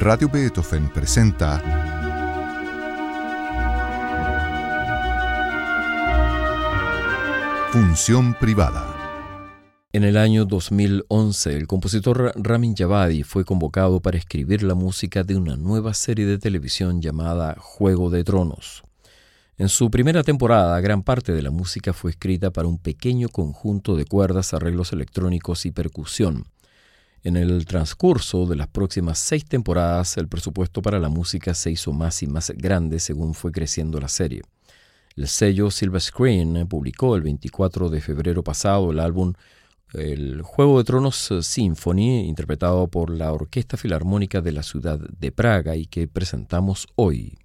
Radio Beethoven presenta Función privada. En el año 2011, el compositor Ramin Javadi fue convocado para escribir la música de una nueva serie de televisión llamada Juego de Tronos. En su primera temporada, gran parte de la música fue escrita para un pequeño conjunto de cuerdas, arreglos electrónicos y percusión. En el transcurso de las próximas seis temporadas, el presupuesto para la música se hizo más y más grande según fue creciendo la serie. El sello Silver Screen publicó el 24 de febrero pasado el álbum El Juego de Tronos Symphony, interpretado por la Orquesta Filarmónica de la ciudad de Praga y que presentamos hoy.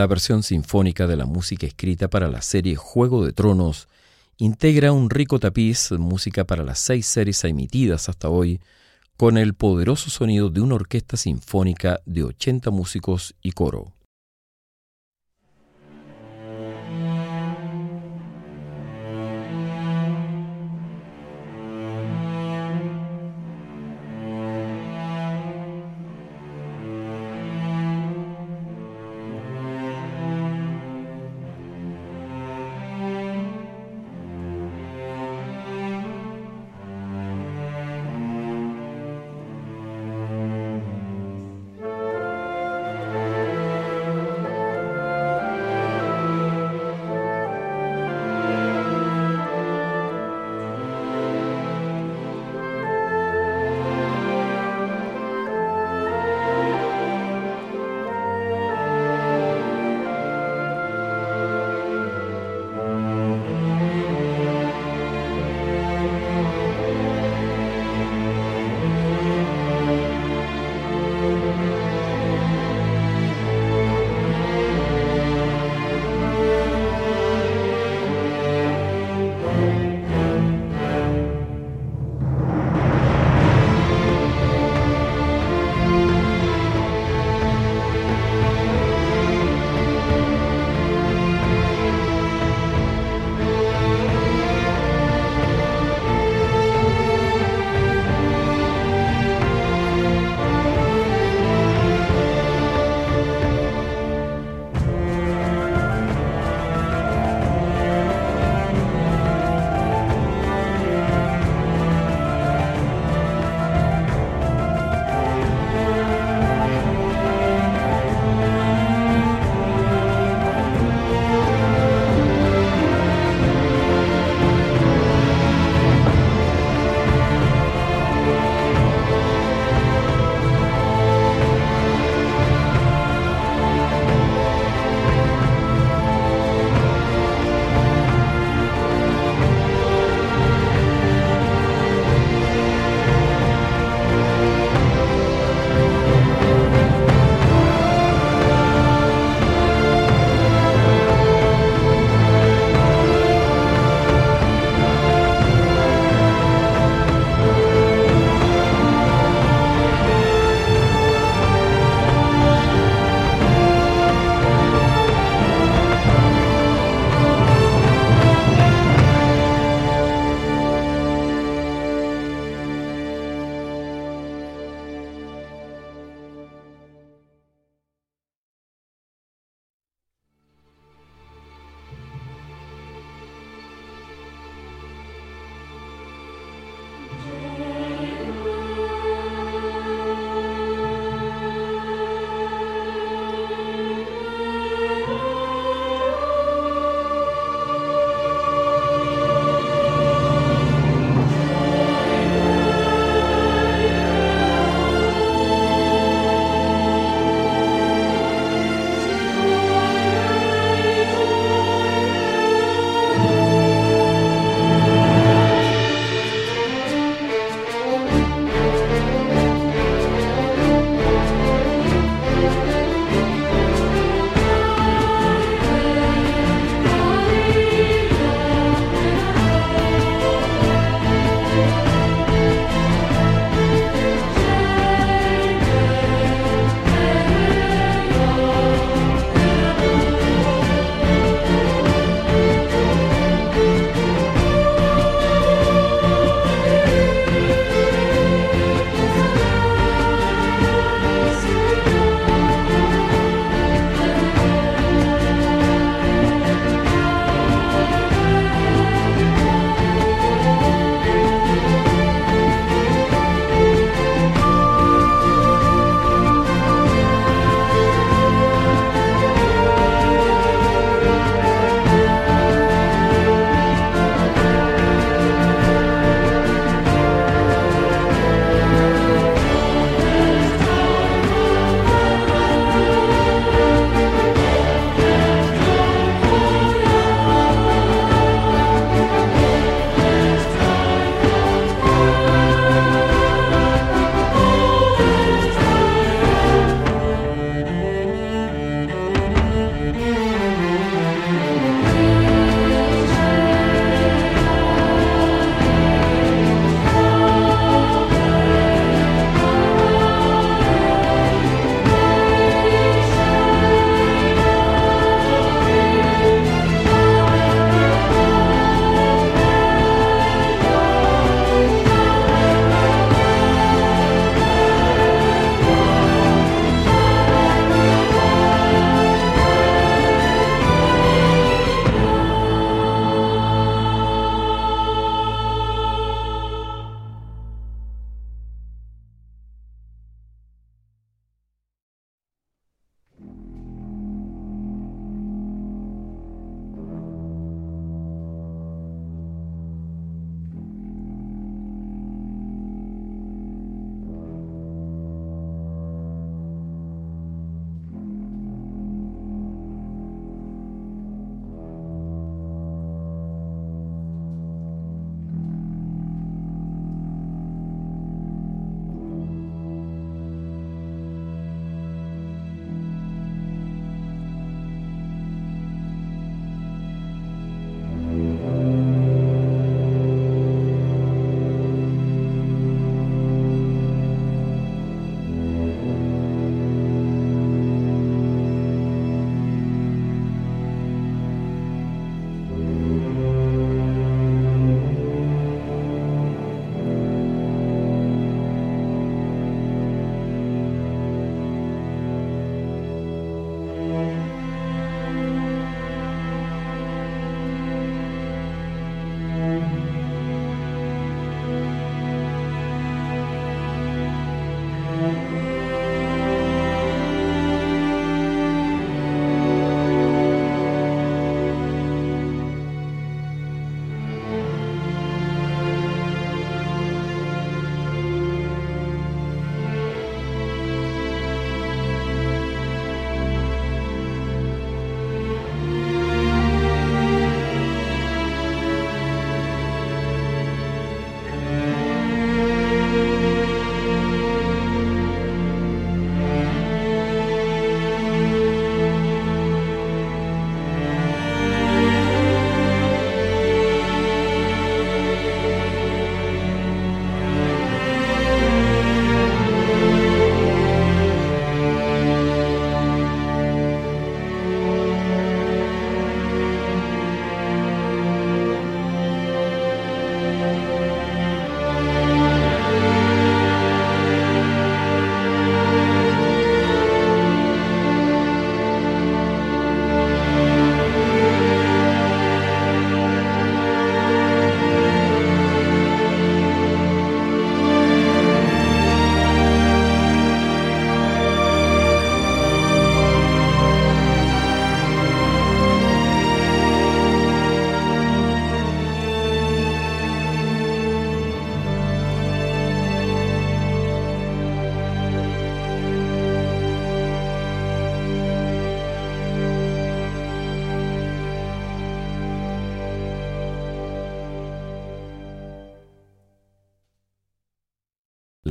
La versión sinfónica de la música escrita para la serie Juego de Tronos integra un rico tapiz, música para las seis series emitidas hasta hoy, con el poderoso sonido de una orquesta sinfónica de 80 músicos y coro.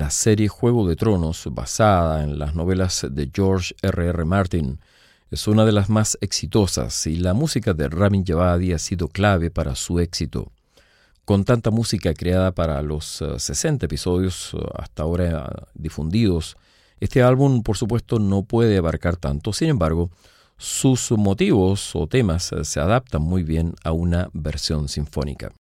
Serie Juego de Tronos, basada en las novelas de George R. R. Martin, es una de las más exitosas y la música de Ramin Javadi ha sido clave para su éxito. Con tanta música creada para los 60 eh, episodios eh, hasta ahora difundidos, este álbum por supuesto no puede abarcar tanto, sin embargo, sus motivos o temas eh, se adaptan muy bien a una versión sinfónica.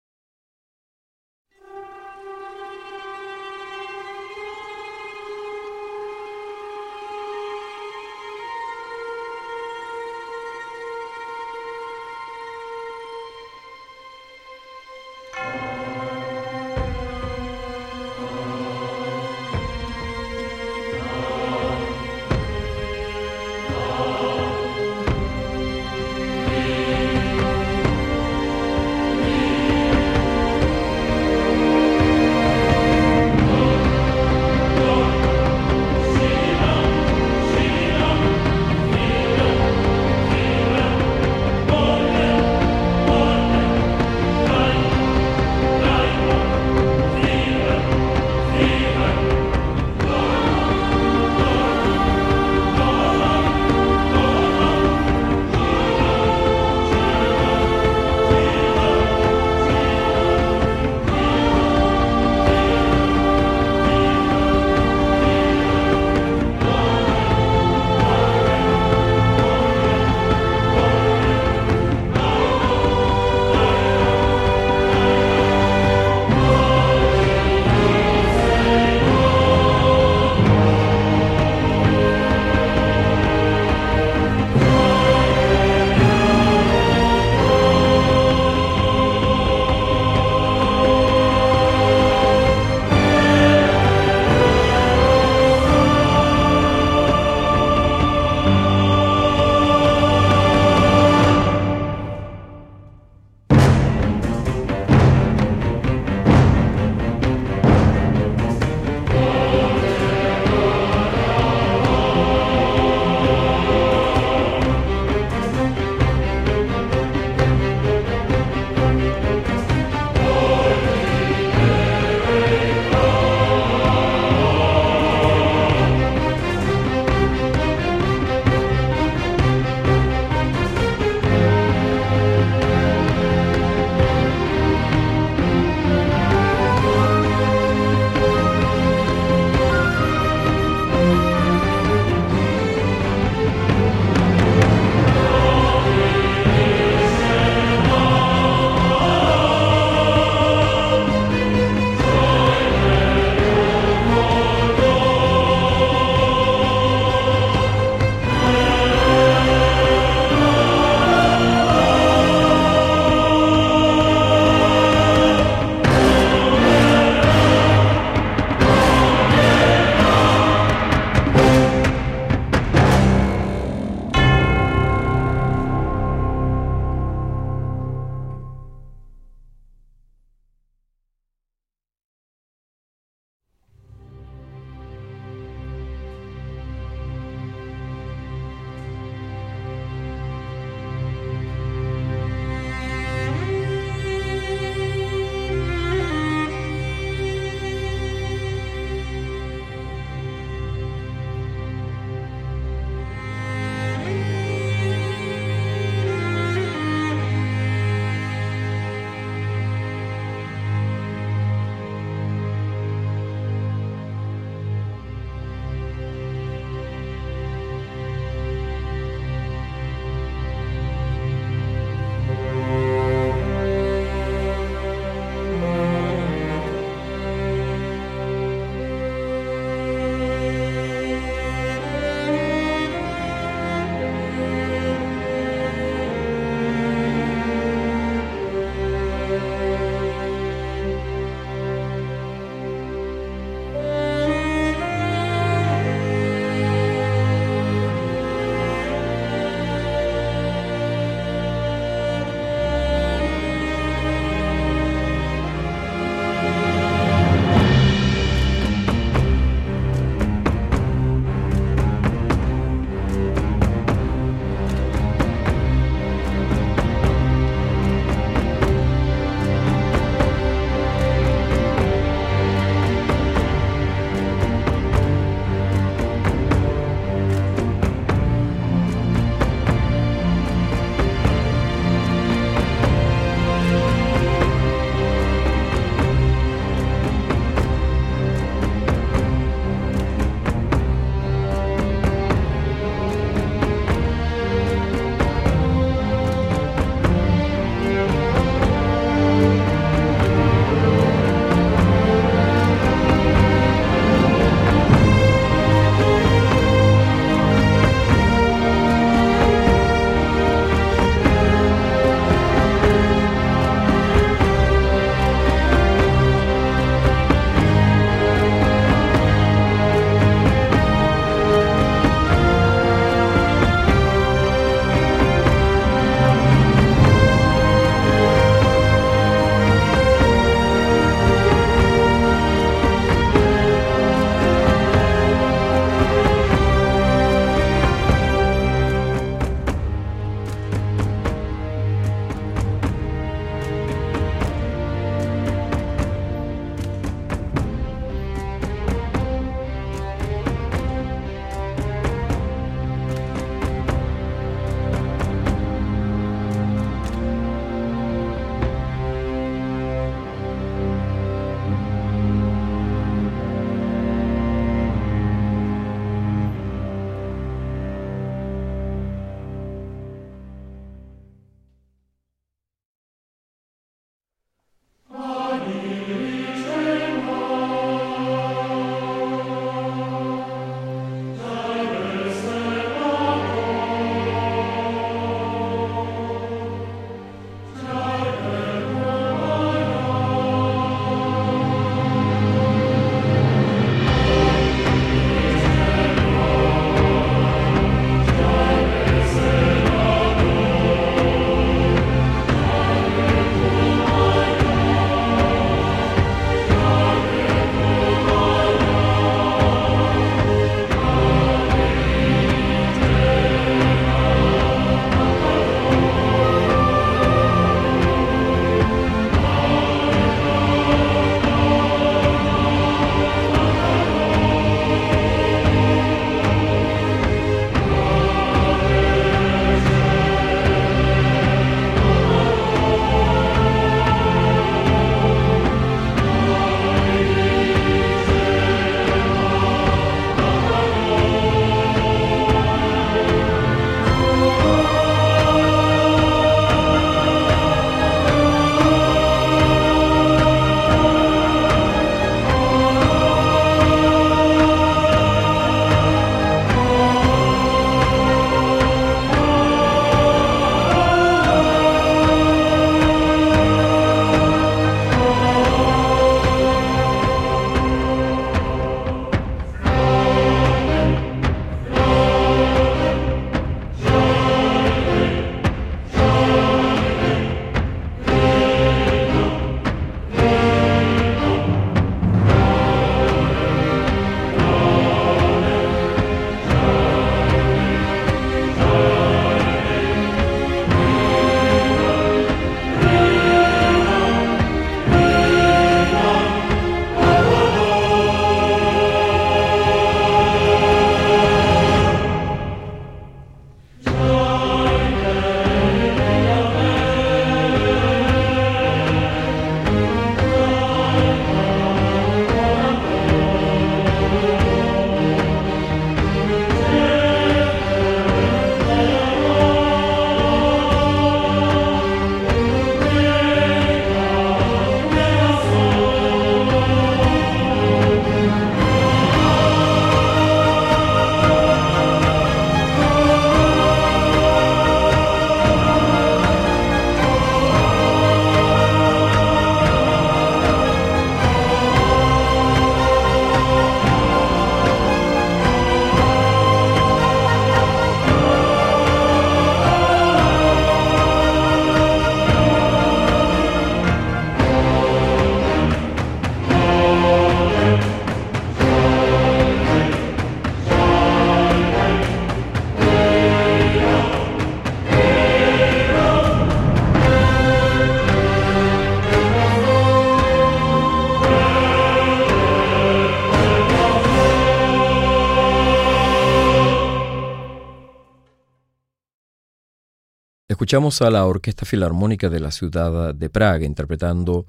Escuchamos a la Orquesta Filarmónica de la ciudad de Praga interpretando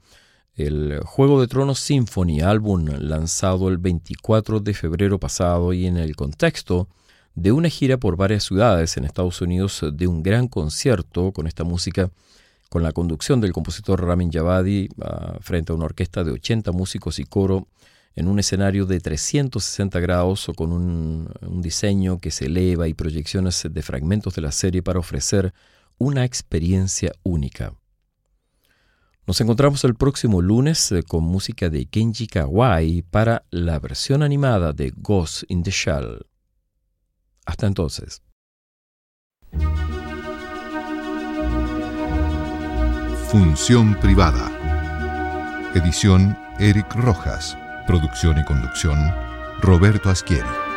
el Juego de Tronos Symphony, álbum lanzado el 24 de febrero pasado y en el contexto de una gira por varias ciudades en Estados Unidos de un gran concierto con esta música, con la conducción del compositor Ramin Javadi ah, frente a una orquesta de 80 músicos y coro en un escenario de 360 grados o con un, un diseño que se eleva y proyecciones de fragmentos de la serie para ofrecer una experiencia única. Nos encontramos el próximo lunes eh, con música de Kenji Kawai para la versión animada de Ghost in the Shell. Hasta entonces. Función privada. Edición Eric Rojas. Producción y conducción Roberto Asquieri.